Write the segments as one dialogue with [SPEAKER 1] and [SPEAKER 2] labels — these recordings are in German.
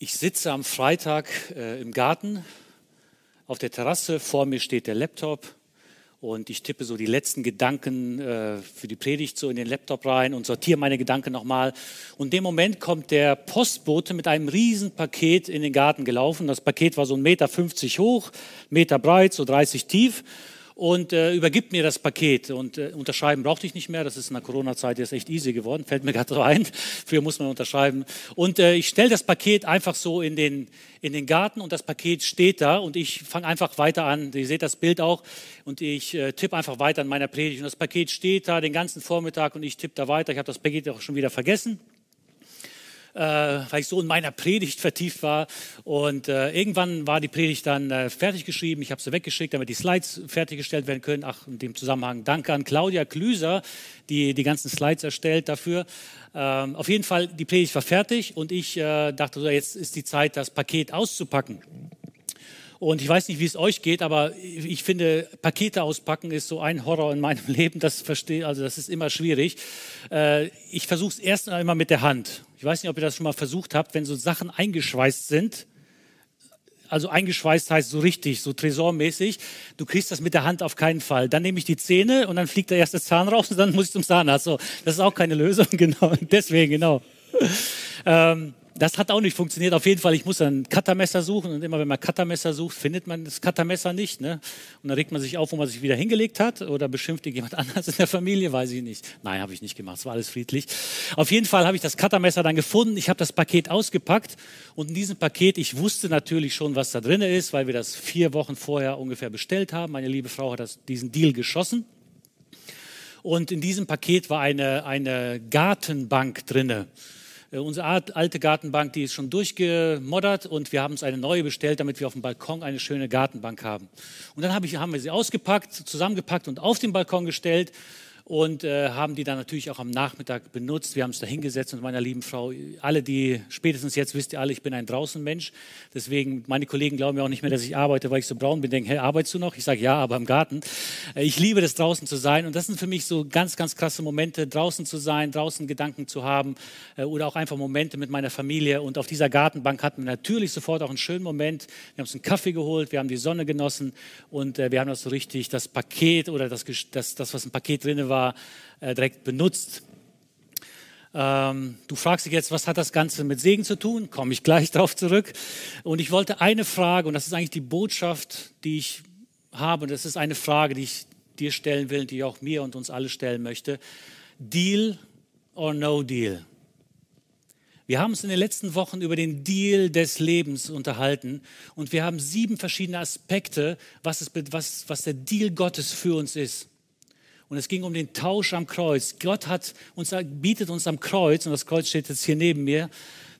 [SPEAKER 1] Ich sitze am Freitag äh, im Garten auf der Terrasse, vor mir steht der Laptop und ich tippe so die letzten Gedanken äh, für die Predigt so in den Laptop rein und sortiere meine Gedanken nochmal. Und in dem Moment kommt der Postbote mit einem riesen Paket in den Garten gelaufen. Das Paket war so 1,50 Meter hoch, Meter breit, so 30 tief und äh, übergibt mir das Paket. Und äh, unterschreiben brauchte ich nicht mehr. Das ist in der Corona-Zeit jetzt echt easy geworden. Fällt mir gerade so ein. Früher muss man unterschreiben. Und äh, ich stelle das Paket einfach so in den, in den Garten und das Paket steht da und ich fange einfach weiter an. Ihr seht das Bild auch und ich äh, tippe einfach weiter an meiner Predigt. Und das Paket steht da den ganzen Vormittag und ich tippe da weiter. Ich habe das Paket auch schon wieder vergessen äh, weil ich so in meiner Predigt vertieft war. Und äh, irgendwann war die Predigt dann äh, fertig geschrieben. Ich habe sie weggeschickt, damit die Slides fertiggestellt werden können. Ach, in dem Zusammenhang danke an Claudia Klüser, die die ganzen Slides erstellt dafür. Ähm, auf jeden Fall, die Predigt war fertig und ich äh, dachte, so, jetzt ist die Zeit, das Paket auszupacken. Und ich weiß nicht, wie es euch geht, aber ich finde, Pakete auspacken ist so ein Horror in meinem Leben. Das verstehe, also das ist immer schwierig. Äh, ich versuche es erst einmal mit der Hand. Ich weiß nicht, ob ihr das schon mal versucht habt, wenn so Sachen eingeschweißt sind. Also eingeschweißt heißt so richtig, so tresormäßig. Du kriegst das mit der Hand auf keinen Fall. Dann nehme ich die Zähne und dann fliegt der erste Zahn raus und dann muss ich zum Zahnarzt. So, das ist auch keine Lösung, genau. Deswegen, genau. Ähm, das hat auch nicht funktioniert. Auf jeden Fall, ich muss ein Cuttermesser suchen und immer wenn man Cuttermesser sucht, findet man das Cuttermesser nicht. Ne? Und dann regt man sich auf, wo man sich wieder hingelegt hat oder beschimpft jemand anders in der Familie, weiß ich nicht. Nein, habe ich nicht gemacht, es war alles friedlich. Auf jeden Fall habe ich das Cuttermesser dann gefunden. Ich habe das Paket ausgepackt und in diesem Paket, ich wusste natürlich schon, was da drin ist, weil wir das vier Wochen vorher ungefähr bestellt haben. Meine liebe Frau hat das, diesen Deal geschossen. Und in diesem Paket war eine, eine Gartenbank drinne. Äh, unsere alte Gartenbank, die ist schon durchgemoddert und wir haben uns eine neue bestellt, damit wir auf dem Balkon eine schöne Gartenbank haben. Und dann hab ich, haben wir sie ausgepackt, zusammengepackt und auf den Balkon gestellt und äh, haben die dann natürlich auch am Nachmittag benutzt. Wir haben uns da hingesetzt mit meiner lieben Frau. Alle, die spätestens jetzt wisst ihr alle, ich bin ein Draußenmensch. Deswegen, meine Kollegen glauben mir auch nicht mehr, dass ich arbeite, weil ich so braun bin. Denken, hey, arbeitest du noch? Ich sage ja, aber im Garten. Äh, ich liebe das, draußen zu sein. Und das sind für mich so ganz, ganz krasse Momente, draußen zu sein, draußen Gedanken zu haben äh, oder auch einfach Momente mit meiner Familie. Und auf dieser Gartenbank hatten wir natürlich sofort auch einen schönen Moment. Wir haben uns einen Kaffee geholt, wir haben die Sonne genossen und äh, wir haben das so richtig, das Paket oder das, das, das was im Paket drin war, war, äh, direkt benutzt. Ähm, du fragst dich jetzt, was hat das Ganze mit Segen zu tun? Komme ich gleich darauf zurück. Und ich wollte eine Frage, und das ist eigentlich die Botschaft, die ich habe, und das ist eine Frage, die ich dir stellen will, die ich auch mir und uns alle stellen möchte. Deal or no deal? Wir haben uns in den letzten Wochen über den Deal des Lebens unterhalten und wir haben sieben verschiedene Aspekte, was, es, was, was der Deal Gottes für uns ist. Und es ging um den Tausch am Kreuz. Gott hat uns, bietet uns am Kreuz, und das Kreuz steht jetzt hier neben mir,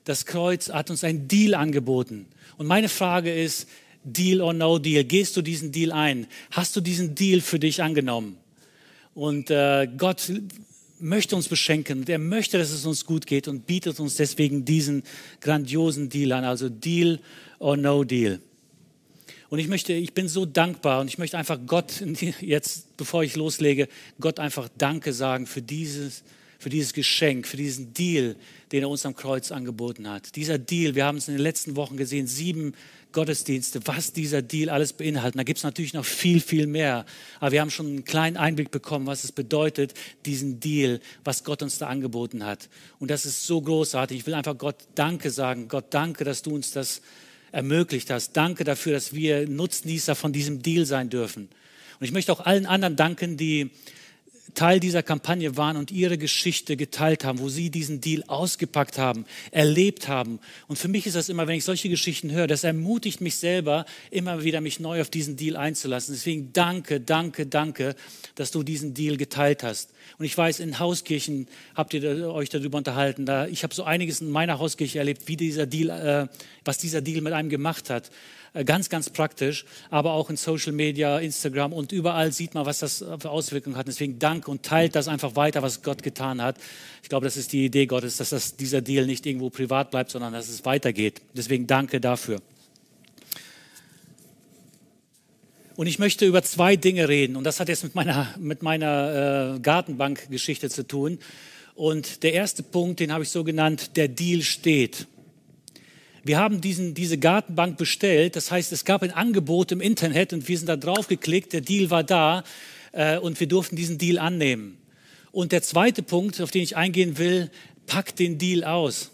[SPEAKER 1] das Kreuz hat uns einen Deal angeboten. Und meine Frage ist, Deal or no Deal? Gehst du diesen Deal ein? Hast du diesen Deal für dich angenommen? Und äh, Gott möchte uns beschenken und er möchte, dass es uns gut geht und bietet uns deswegen diesen grandiosen Deal an, also Deal or no Deal. Und ich möchte, ich bin so dankbar und ich möchte einfach Gott jetzt, bevor ich loslege, Gott einfach Danke sagen für dieses, für dieses Geschenk, für diesen Deal, den er uns am Kreuz angeboten hat. Dieser Deal, wir haben es in den letzten Wochen gesehen, sieben Gottesdienste, was dieser Deal alles beinhaltet. Da gibt es natürlich noch viel, viel mehr. Aber wir haben schon einen kleinen Einblick bekommen, was es bedeutet, diesen Deal, was Gott uns da angeboten hat. Und das ist so großartig. Ich will einfach Gott Danke sagen. Gott, danke, dass du uns das ermöglicht hast. Danke dafür, dass wir Nutznießer von diesem Deal sein dürfen. Und ich möchte auch allen anderen danken, die Teil dieser Kampagne waren und ihre Geschichte geteilt haben, wo sie diesen Deal ausgepackt haben, erlebt haben. Und für mich ist das immer, wenn ich solche Geschichten höre, das ermutigt mich selber, immer wieder mich neu auf diesen Deal einzulassen. Deswegen danke, danke, danke, dass du diesen Deal geteilt hast. Und ich weiß, in Hauskirchen habt ihr euch darüber unterhalten. Da, ich habe so einiges in meiner Hauskirche erlebt, wie dieser Deal, äh, was dieser Deal mit einem gemacht hat. Äh, ganz, ganz praktisch, aber auch in Social Media, Instagram und überall sieht man, was das für Auswirkungen hat. Deswegen danke und teilt das einfach weiter, was Gott getan hat. Ich glaube, das ist die Idee Gottes, dass das, dieser Deal nicht irgendwo privat bleibt, sondern dass es weitergeht. Deswegen danke dafür. Und ich möchte über zwei Dinge reden. Und das hat jetzt mit meiner, mit meiner äh, Gartenbankgeschichte zu tun. Und der erste Punkt, den habe ich so genannt, der Deal steht. Wir haben diesen, diese Gartenbank bestellt. Das heißt, es gab ein Angebot im Internet und wir sind da drauf geklickt. Der Deal war da äh, und wir durften diesen Deal annehmen. Und der zweite Punkt, auf den ich eingehen will, packt den Deal aus.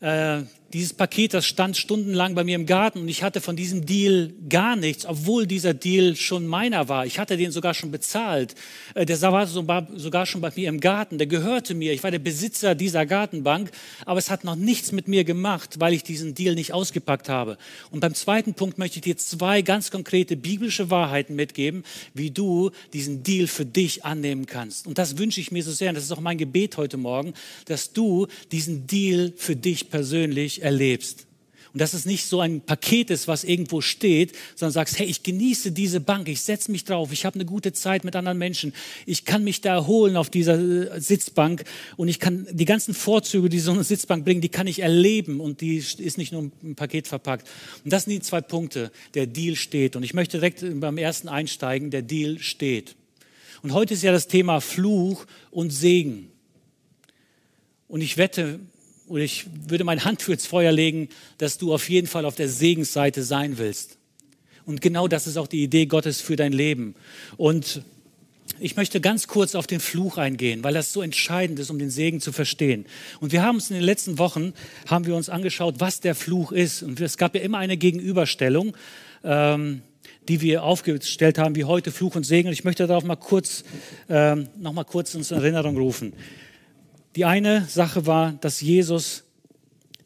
[SPEAKER 1] Äh, dieses Paket, das stand stundenlang bei mir im Garten und ich hatte von diesem Deal gar nichts, obwohl dieser Deal schon meiner war. Ich hatte den sogar schon bezahlt. Äh, der war sogar schon bei mir im Garten. Der gehörte mir. Ich war der Besitzer dieser Gartenbank, aber es hat noch nichts mit mir gemacht, weil ich diesen Deal nicht ausgepackt habe. Und beim zweiten Punkt möchte ich dir zwei ganz konkrete biblische Wahrheiten mitgeben, wie du diesen Deal für dich annehmen kannst. Und das wünsche ich mir so sehr. Und das ist auch mein Gebet heute Morgen, dass du diesen Deal für dich persönlich erlebst. Und dass es nicht so ein Paket ist, was irgendwo steht, sondern sagst, hey, ich genieße diese Bank, ich setze mich drauf, ich habe eine gute Zeit mit anderen Menschen, ich kann mich da erholen auf dieser äh, Sitzbank und ich kann die ganzen Vorzüge, die so eine Sitzbank bringen, die kann ich erleben und die ist nicht nur im Paket verpackt. Und das sind die zwei Punkte. Der Deal steht. Und ich möchte direkt beim ersten einsteigen, der Deal steht. Und heute ist ja das Thema Fluch und Segen. Und ich wette, oder ich würde meine Hand für ins Feuer legen, dass du auf jeden Fall auf der Segensseite sein willst. Und genau das ist auch die Idee Gottes für dein Leben. Und ich möchte ganz kurz auf den Fluch eingehen, weil das so entscheidend ist, um den Segen zu verstehen. Und wir haben uns in den letzten Wochen, haben wir uns angeschaut, was der Fluch ist. Und es gab ja immer eine Gegenüberstellung, ähm, die wir aufgestellt haben, wie heute Fluch und Segen. Und ich möchte darauf mal kurz, ähm, noch mal kurz uns in Erinnerung rufen. Die eine Sache war, dass Jesus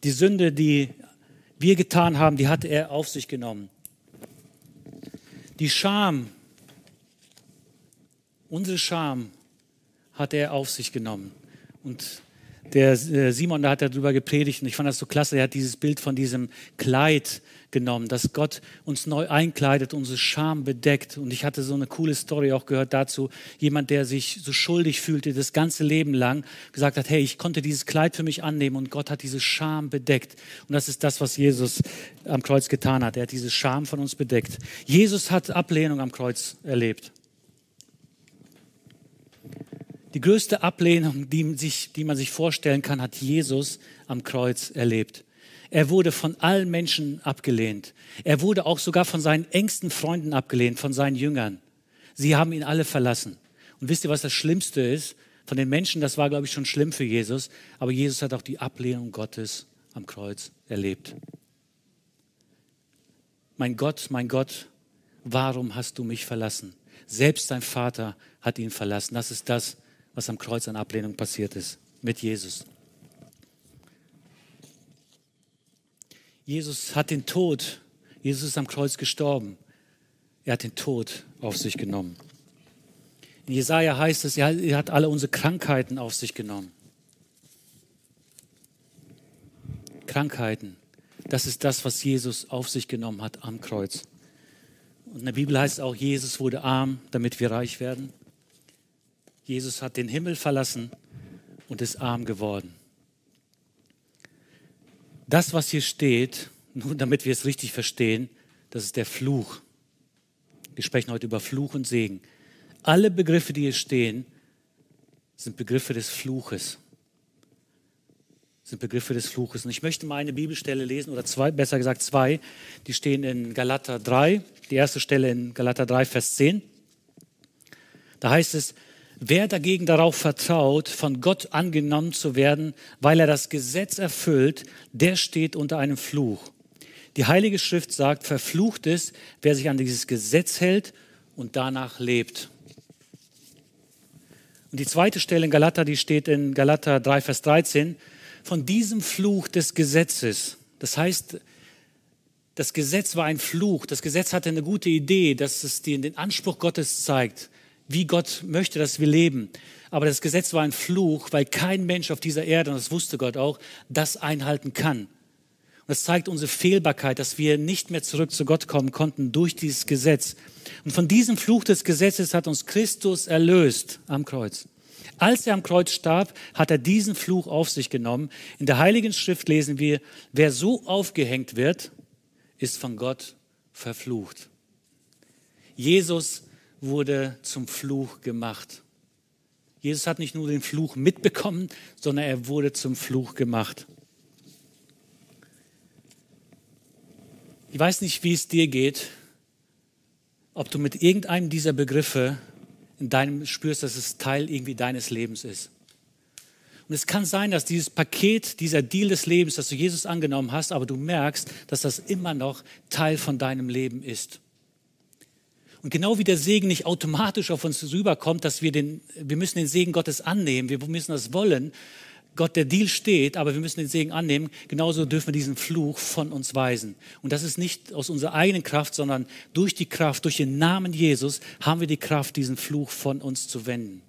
[SPEAKER 1] die Sünde, die wir getan haben, die hat er auf sich genommen. Die Scham, unsere Scham hat er auf sich genommen. Und der äh, Simon, da hat er darüber gepredigt und ich fand das so klasse. Er hat dieses Bild von diesem Kleid genommen, dass Gott uns neu einkleidet, unsere Scham bedeckt. Und ich hatte so eine coole Story auch gehört dazu. Jemand, der sich so schuldig fühlte, das ganze Leben lang, gesagt hat, hey, ich konnte dieses Kleid für mich annehmen und Gott hat diese Scham bedeckt. Und das ist das, was Jesus am Kreuz getan hat. Er hat diese Scham von uns bedeckt. Jesus hat Ablehnung am Kreuz erlebt. Die größte Ablehnung, die, sich, die man sich vorstellen kann, hat Jesus am Kreuz erlebt. Er wurde von allen Menschen abgelehnt. Er wurde auch sogar von seinen engsten Freunden abgelehnt, von seinen Jüngern. Sie haben ihn alle verlassen. Und wisst ihr, was das Schlimmste ist? Von den Menschen, das war, glaube ich, schon schlimm für Jesus, aber Jesus hat auch die Ablehnung Gottes am Kreuz erlebt. Mein Gott, mein Gott, warum hast du mich verlassen? Selbst sein Vater hat ihn verlassen. Das ist das, was am Kreuz an Ablehnung passiert ist mit Jesus. Jesus hat den Tod, Jesus ist am Kreuz gestorben. Er hat den Tod auf sich genommen. In Jesaja heißt es, er hat alle unsere Krankheiten auf sich genommen. Krankheiten, das ist das, was Jesus auf sich genommen hat am Kreuz. Und in der Bibel heißt es auch, Jesus wurde arm, damit wir reich werden. Jesus hat den Himmel verlassen und ist arm geworden. Das, was hier steht, nur damit wir es richtig verstehen, das ist der Fluch. Wir sprechen heute über Fluch und Segen. Alle Begriffe, die hier stehen, sind Begriffe des Fluches. Sind Begriffe des Fluches. Und ich möchte mal eine Bibelstelle lesen, oder zwei, besser gesagt zwei, die stehen in Galater 3. Die erste Stelle in Galater 3, Vers 10. Da heißt es, Wer dagegen darauf vertraut, von Gott angenommen zu werden, weil er das Gesetz erfüllt, der steht unter einem Fluch. Die Heilige Schrift sagt, verflucht ist, wer sich an dieses Gesetz hält und danach lebt. Und die zweite Stelle in Galater, die steht in Galater 3, Vers 13, von diesem Fluch des Gesetzes. Das heißt, das Gesetz war ein Fluch. Das Gesetz hatte eine gute Idee, dass es den Anspruch Gottes zeigt wie Gott möchte, dass wir leben. Aber das Gesetz war ein Fluch, weil kein Mensch auf dieser Erde, und das wusste Gott auch, das einhalten kann. Und das zeigt unsere Fehlbarkeit, dass wir nicht mehr zurück zu Gott kommen konnten durch dieses Gesetz. Und von diesem Fluch des Gesetzes hat uns Christus erlöst am Kreuz. Als er am Kreuz starb, hat er diesen Fluch auf sich genommen. In der Heiligen Schrift lesen wir, wer so aufgehängt wird, ist von Gott verflucht. Jesus wurde zum Fluch gemacht. Jesus hat nicht nur den Fluch mitbekommen, sondern er wurde zum Fluch gemacht. Ich weiß nicht, wie es dir geht, ob du mit irgendeinem dieser Begriffe in deinem spürst, dass es Teil irgendwie deines Lebens ist. Und es kann sein, dass dieses Paket, dieser Deal des Lebens, dass du Jesus angenommen hast, aber du merkst, dass das immer noch Teil von deinem Leben ist. Und genau wie der Segen nicht automatisch auf uns rüberkommt, dass wir den, wir müssen den Segen Gottes annehmen, wir müssen das wollen. Gott, der Deal steht, aber wir müssen den Segen annehmen. Genauso dürfen wir diesen Fluch von uns weisen. Und das ist nicht aus unserer eigenen Kraft, sondern durch die Kraft, durch den Namen Jesus haben wir die Kraft, diesen Fluch von uns zu wenden.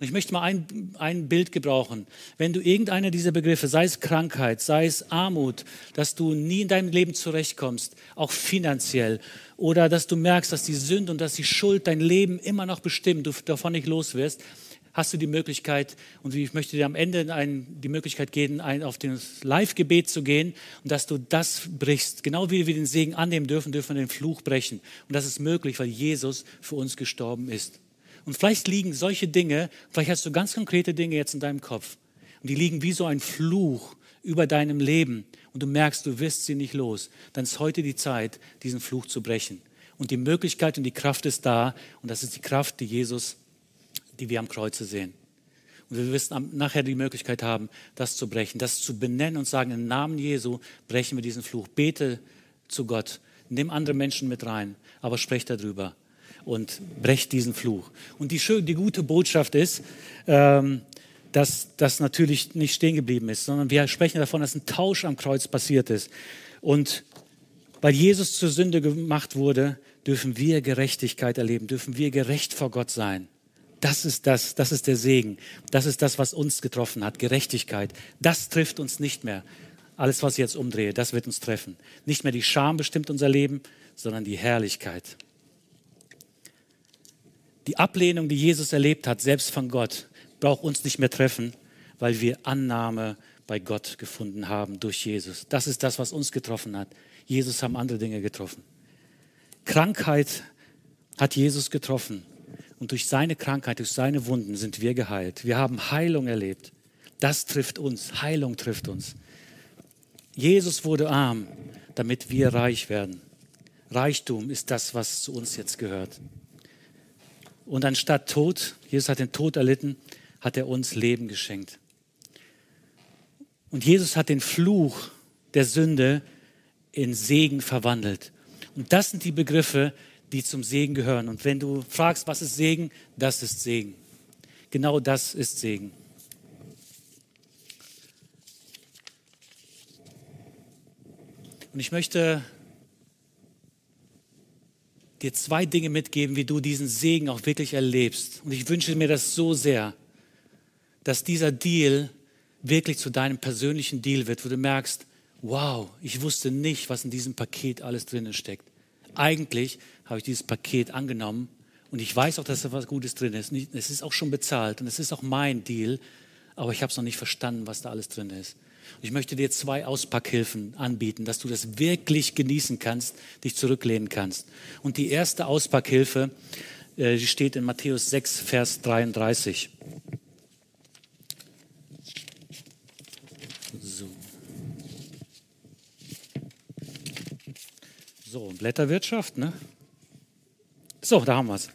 [SPEAKER 1] Und ich möchte mal ein, ein Bild gebrauchen. Wenn du irgendeiner dieser Begriffe, sei es Krankheit, sei es Armut, dass du nie in deinem Leben zurechtkommst, auch finanziell, oder dass du merkst, dass die Sünde und dass die Schuld dein Leben immer noch bestimmt, du davon nicht los wirst, hast du die Möglichkeit, und ich möchte dir am Ende ein, die Möglichkeit geben, ein, auf das Live-Gebet zu gehen und dass du das brichst. Genau wie wir den Segen annehmen dürfen, dürfen wir den Fluch brechen. Und das ist möglich, weil Jesus für uns gestorben ist. Und vielleicht liegen solche Dinge, vielleicht hast du ganz konkrete Dinge jetzt in deinem Kopf. Und die liegen wie so ein Fluch über deinem Leben. Und du merkst, du wirst sie nicht los. Dann ist heute die Zeit, diesen Fluch zu brechen. Und die Möglichkeit und die Kraft ist da. Und das ist die Kraft, die Jesus, die wir am Kreuze sehen. Und wir wirst nachher die Möglichkeit haben, das zu brechen, das zu benennen und sagen, im Namen Jesu brechen wir diesen Fluch. Bete zu Gott. Nimm andere Menschen mit rein, aber sprech darüber und brecht diesen Fluch. Und die, schön, die gute Botschaft ist, ähm, dass das natürlich nicht stehen geblieben ist, sondern wir sprechen davon, dass ein Tausch am Kreuz passiert ist. Und weil Jesus zur Sünde gemacht wurde, dürfen wir Gerechtigkeit erleben, dürfen wir gerecht vor Gott sein. Das ist das, das ist der Segen. Das ist das, was uns getroffen hat, Gerechtigkeit. Das trifft uns nicht mehr. Alles, was ich jetzt umdrehe, das wird uns treffen. Nicht mehr die Scham bestimmt unser Leben, sondern die Herrlichkeit. Die Ablehnung, die Jesus erlebt hat, selbst von Gott, braucht uns nicht mehr treffen, weil wir Annahme bei Gott gefunden haben durch Jesus. Das ist das, was uns getroffen hat. Jesus haben andere Dinge getroffen. Krankheit hat Jesus getroffen. Und durch seine Krankheit, durch seine Wunden sind wir geheilt. Wir haben Heilung erlebt. Das trifft uns. Heilung trifft uns. Jesus wurde arm, damit wir reich werden. Reichtum ist das, was zu uns jetzt gehört. Und anstatt Tod, Jesus hat den Tod erlitten, hat er uns Leben geschenkt. Und Jesus hat den Fluch der Sünde in Segen verwandelt. Und das sind die Begriffe, die zum Segen gehören. Und wenn du fragst, was ist Segen, das ist Segen. Genau das ist Segen. Und ich möchte dir zwei Dinge mitgeben, wie du diesen Segen auch wirklich erlebst. Und ich wünsche mir das so sehr, dass dieser Deal wirklich zu deinem persönlichen Deal wird, wo du merkst, wow, ich wusste nicht, was in diesem Paket alles drinnen steckt. Eigentlich habe ich dieses Paket angenommen und ich weiß auch, dass da was Gutes drin ist. Es ist auch schon bezahlt und es ist auch mein Deal, aber ich habe es noch nicht verstanden, was da alles drin ist. Ich möchte dir zwei Auspackhilfen anbieten, dass du das wirklich genießen kannst, dich zurücklehnen kannst. Und die erste Auspackhilfe, äh, steht in Matthäus 6, Vers 33. So. So, Blätterwirtschaft, ne? So, da haben wir es.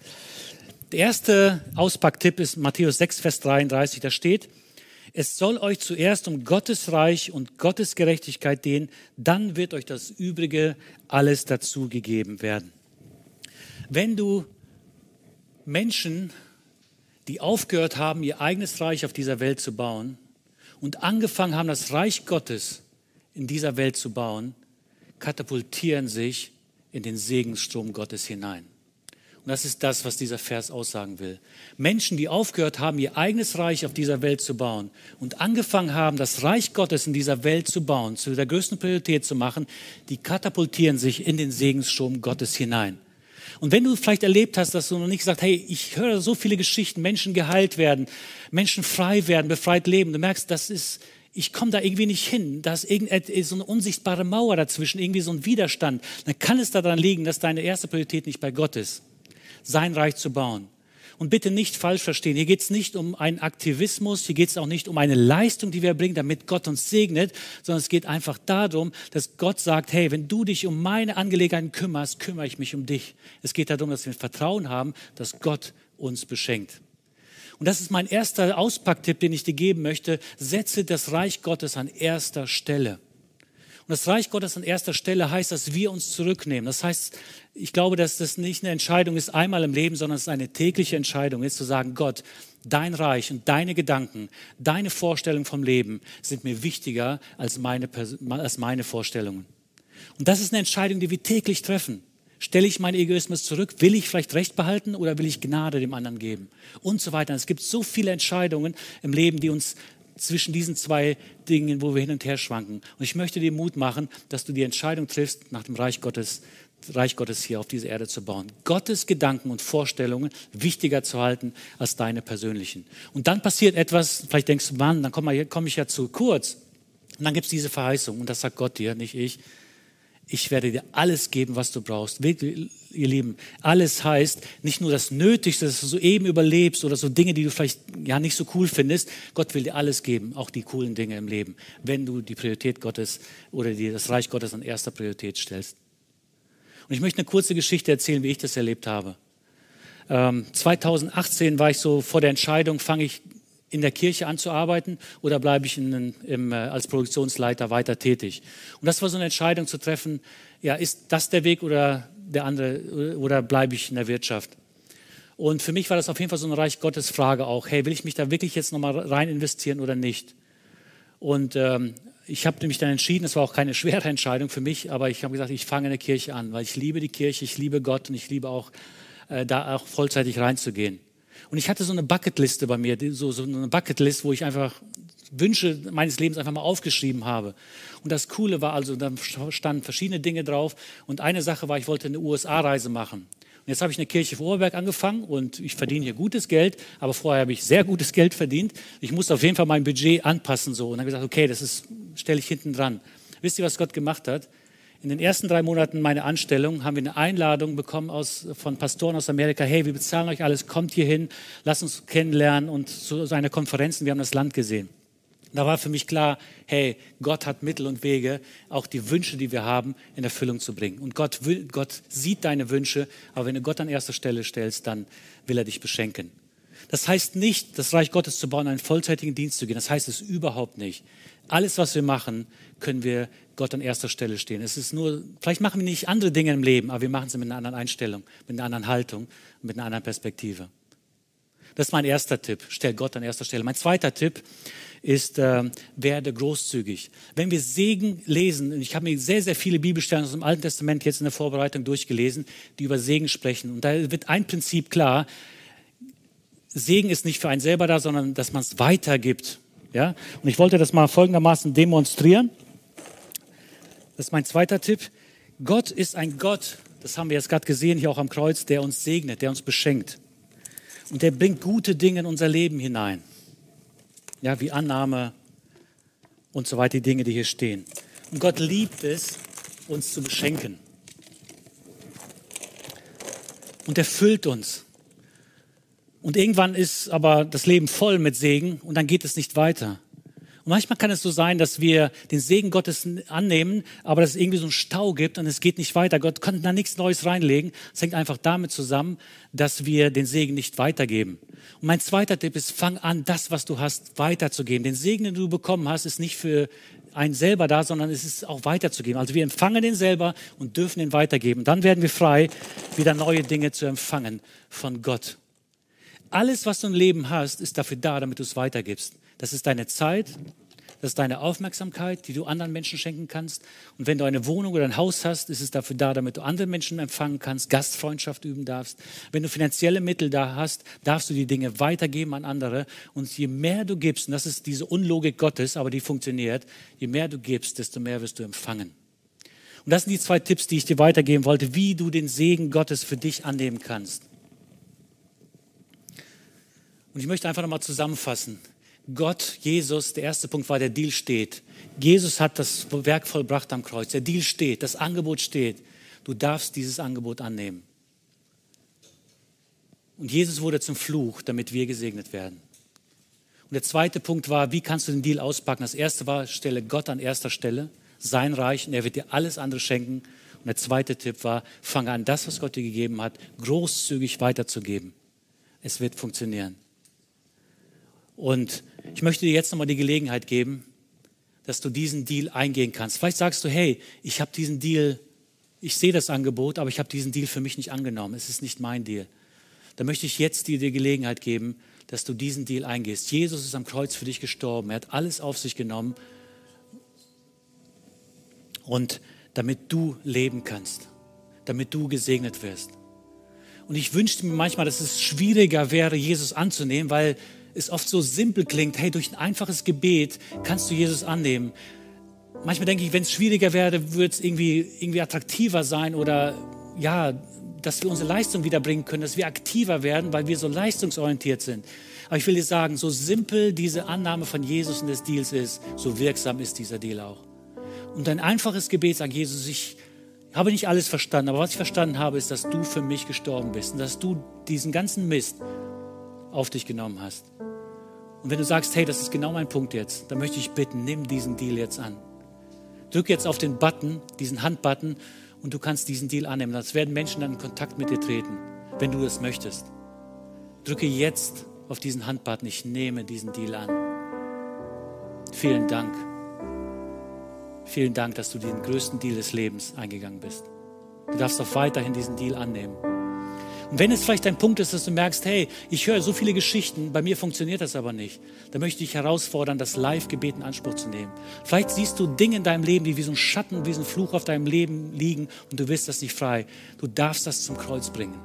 [SPEAKER 1] Der erste Auspacktipp ist Matthäus 6, Vers 33. Da steht, es soll euch zuerst um Gottes Reich und Gottes Gerechtigkeit gehen, dann wird euch das Übrige alles dazu gegeben werden. Wenn du Menschen, die aufgehört haben, ihr eigenes Reich auf dieser Welt zu bauen und angefangen haben, das Reich Gottes in dieser Welt zu bauen, katapultieren sich in den Segensstrom Gottes hinein. Und das ist das, was dieser Vers aussagen will. Menschen, die aufgehört haben, ihr eigenes Reich auf dieser Welt zu bauen und angefangen haben, das Reich Gottes in dieser Welt zu bauen, zu der größten Priorität zu machen, die katapultieren sich in den Segensstrom Gottes hinein. Und wenn du vielleicht erlebt hast, dass du noch nicht gesagt, hey, ich höre so viele Geschichten, Menschen geheilt werden, Menschen frei werden, befreit leben, du merkst, das ist, ich komme da irgendwie nicht hin, da ist so eine unsichtbare Mauer dazwischen, irgendwie so ein Widerstand, dann kann es daran liegen, dass deine erste Priorität nicht bei Gott ist sein Reich zu bauen. Und bitte nicht falsch verstehen. Hier geht es nicht um einen Aktivismus, hier geht es auch nicht um eine Leistung, die wir bringen, damit Gott uns segnet, sondern es geht einfach darum, dass Gott sagt, hey, wenn du dich um meine Angelegenheiten kümmerst, kümmere ich mich um dich. Es geht darum, dass wir Vertrauen haben, dass Gott uns beschenkt. Und das ist mein erster Auspacktipp, den ich dir geben möchte. Setze das Reich Gottes an erster Stelle. Und das Reich Gottes an erster Stelle heißt, dass wir uns zurücknehmen. Das heißt, ich glaube, dass das nicht eine Entscheidung ist einmal im Leben, sondern es ist eine tägliche Entscheidung ist zu sagen, Gott, dein Reich und deine Gedanken, deine Vorstellungen vom Leben sind mir wichtiger als meine, als meine Vorstellungen. Und das ist eine Entscheidung, die wir täglich treffen. Stelle ich meinen Egoismus zurück? Will ich vielleicht Recht behalten oder will ich Gnade dem anderen geben? Und so weiter. Es gibt so viele Entscheidungen im Leben, die uns zwischen diesen zwei Dingen, wo wir hin und her schwanken. Und ich möchte dir Mut machen, dass du die Entscheidung triffst, nach dem Reich Gottes, Reich Gottes hier auf diese Erde zu bauen. Gottes Gedanken und Vorstellungen wichtiger zu halten als deine persönlichen. Und dann passiert etwas, vielleicht denkst du, Mann, dann komme komm ich ja zu kurz. Und dann gibt es diese Verheißung, und das sagt Gott dir, nicht ich ich werde dir alles geben, was du brauchst. Wirklich, ihr Lieben, alles heißt nicht nur das Nötigste, dass du so eben überlebst oder so Dinge, die du vielleicht ja nicht so cool findest. Gott will dir alles geben, auch die coolen Dinge im Leben, wenn du die Priorität Gottes oder die, das Reich Gottes an erster Priorität stellst. Und ich möchte eine kurze Geschichte erzählen, wie ich das erlebt habe. Ähm, 2018 war ich so vor der Entscheidung, fange ich in der Kirche anzuarbeiten oder bleibe ich in, im, äh, als Produktionsleiter weiter tätig? Und das war so eine Entscheidung zu treffen, ja, ist das der Weg oder der andere oder bleibe ich in der Wirtschaft? Und für mich war das auf jeden Fall so eine Reich Gottes Frage auch, hey, will ich mich da wirklich jetzt nochmal rein investieren oder nicht? Und ähm, ich habe nämlich dann entschieden, es war auch keine schwere Entscheidung für mich, aber ich habe gesagt, ich fange in der Kirche an, weil ich liebe die Kirche, ich liebe Gott und ich liebe auch, äh, da auch vollzeitig reinzugehen. Und ich hatte so eine Bucketliste bei mir, so, so eine Bucketlist, wo ich einfach Wünsche meines Lebens einfach mal aufgeschrieben habe. Und das Coole war also, da standen verschiedene Dinge drauf. Und eine Sache war, ich wollte eine USA-Reise machen. Und jetzt habe ich eine Kirche vor Oberberg angefangen und ich verdiene hier gutes Geld, aber vorher habe ich sehr gutes Geld verdient. Ich musste auf jeden Fall mein Budget anpassen so und habe gesagt, okay, das stelle ich hinten dran. Wisst ihr, was Gott gemacht hat? In den ersten drei Monaten meiner Anstellung haben wir eine Einladung bekommen aus, von Pastoren aus Amerika. Hey, wir bezahlen euch alles, kommt hier hin, lasst uns kennenlernen und zu seiner Konferenzen. Wir haben das Land gesehen. Da war für mich klar, hey, Gott hat Mittel und Wege, auch die Wünsche, die wir haben, in Erfüllung zu bringen. Und Gott, will, Gott sieht deine Wünsche, aber wenn du Gott an erster Stelle stellst, dann will er dich beschenken. Das heißt nicht, das Reich Gottes zu bauen, einen vollzeitigen Dienst zu gehen. Das heißt es überhaupt nicht. Alles, was wir machen, können wir Gott an erster Stelle stehen. Es ist nur, vielleicht machen wir nicht andere Dinge im Leben, aber wir machen sie mit einer anderen Einstellung, mit einer anderen Haltung, mit einer anderen Perspektive. Das ist mein erster Tipp. Stell Gott an erster Stelle. Mein zweiter Tipp ist, äh, werde großzügig. Wenn wir Segen lesen, und ich habe mir sehr, sehr viele Bibelstellen aus dem Alten Testament jetzt in der Vorbereitung durchgelesen, die über Segen sprechen. Und da wird ein Prinzip klar. Segen ist nicht für einen selber da, sondern dass man es weitergibt. Ja? Und ich wollte das mal folgendermaßen demonstrieren. Das ist mein zweiter Tipp. Gott ist ein Gott, das haben wir jetzt gerade gesehen, hier auch am Kreuz, der uns segnet, der uns beschenkt. Und der bringt gute Dinge in unser Leben hinein. Ja, wie Annahme und so weiter, die Dinge, die hier stehen. Und Gott liebt es, uns zu beschenken. Und er füllt uns. Und irgendwann ist aber das Leben voll mit Segen und dann geht es nicht weiter. Und manchmal kann es so sein, dass wir den Segen Gottes annehmen, aber dass es irgendwie so einen Stau gibt und es geht nicht weiter. Gott kann da nichts Neues reinlegen. Es hängt einfach damit zusammen, dass wir den Segen nicht weitergeben. Und mein zweiter Tipp ist, fang an, das, was du hast, weiterzugeben. Den Segen, den du bekommen hast, ist nicht für einen selber da, sondern es ist auch weiterzugeben. Also wir empfangen den selber und dürfen ihn weitergeben. Dann werden wir frei, wieder neue Dinge zu empfangen von Gott. Alles, was du im Leben hast, ist dafür da, damit du es weitergibst. Das ist deine Zeit, das ist deine Aufmerksamkeit, die du anderen Menschen schenken kannst. Und wenn du eine Wohnung oder ein Haus hast, ist es dafür da, damit du andere Menschen empfangen kannst, Gastfreundschaft üben darfst. Wenn du finanzielle Mittel da hast, darfst du die Dinge weitergeben an andere. Und je mehr du gibst, und das ist diese Unlogik Gottes, aber die funktioniert, je mehr du gibst, desto mehr wirst du empfangen. Und das sind die zwei Tipps, die ich dir weitergeben wollte, wie du den Segen Gottes für dich annehmen kannst. Und ich möchte einfach nochmal zusammenfassen. Gott, Jesus, der erste Punkt war, der Deal steht. Jesus hat das Werk vollbracht am Kreuz. Der Deal steht, das Angebot steht. Du darfst dieses Angebot annehmen. Und Jesus wurde zum Fluch, damit wir gesegnet werden. Und der zweite Punkt war, wie kannst du den Deal auspacken? Das erste war, stelle Gott an erster Stelle, sein Reich, und er wird dir alles andere schenken. Und der zweite Tipp war, fange an, das, was Gott dir gegeben hat, großzügig weiterzugeben. Es wird funktionieren. Und ich möchte dir jetzt nochmal die Gelegenheit geben, dass du diesen Deal eingehen kannst. Vielleicht sagst du, hey, ich habe diesen Deal, ich sehe das Angebot, aber ich habe diesen Deal für mich nicht angenommen. Es ist nicht mein Deal. Da möchte ich jetzt dir die Gelegenheit geben, dass du diesen Deal eingehst. Jesus ist am Kreuz für dich gestorben. Er hat alles auf sich genommen. Und damit du leben kannst, damit du gesegnet wirst. Und ich wünschte mir manchmal, dass es schwieriger wäre, Jesus anzunehmen, weil es oft so simpel klingt, hey, durch ein einfaches Gebet kannst du Jesus annehmen. Manchmal denke ich, wenn es schwieriger wäre, würde es irgendwie, irgendwie attraktiver sein oder ja, dass wir unsere Leistung wiederbringen können, dass wir aktiver werden, weil wir so leistungsorientiert sind. Aber ich will dir sagen, so simpel diese Annahme von Jesus und des Deals ist, so wirksam ist dieser Deal auch. Und ein einfaches Gebet sagt Jesus, ich habe nicht alles verstanden, aber was ich verstanden habe, ist, dass du für mich gestorben bist und dass du diesen ganzen Mist auf dich genommen hast. Und wenn du sagst, hey, das ist genau mein Punkt jetzt, dann möchte ich bitten, nimm diesen Deal jetzt an. Drück jetzt auf den Button, diesen Handbutton, und du kannst diesen Deal annehmen. Das werden Menschen dann in Kontakt mit dir treten, wenn du das möchtest. Drücke jetzt auf diesen Handbutton, ich nehme diesen Deal an. Vielen Dank. Vielen Dank, dass du den größten Deal des Lebens eingegangen bist. Du darfst auch weiterhin diesen Deal annehmen. Und wenn es vielleicht ein Punkt ist, dass du merkst, hey, ich höre so viele Geschichten, bei mir funktioniert das aber nicht, dann möchte ich dich herausfordern, das Live-Gebet in Anspruch zu nehmen. Vielleicht siehst du Dinge in deinem Leben, die wie so ein Schatten, wie so ein Fluch auf deinem Leben liegen und du wirst das nicht frei. Du darfst das zum Kreuz bringen.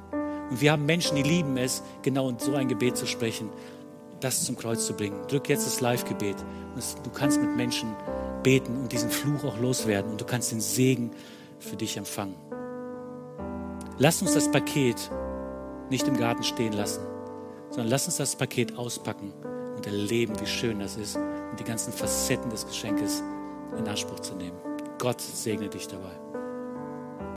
[SPEAKER 1] Und wir haben Menschen, die lieben es, genau so ein Gebet zu sprechen, das zum Kreuz zu bringen. Drück jetzt das Live-Gebet. Du kannst mit Menschen beten und diesen Fluch auch loswerden und du kannst den Segen für dich empfangen. Lass uns das Paket nicht im Garten stehen lassen, sondern lass uns das Paket auspacken und erleben, wie schön das ist und die ganzen Facetten des Geschenkes in Anspruch zu nehmen. Gott segne dich dabei.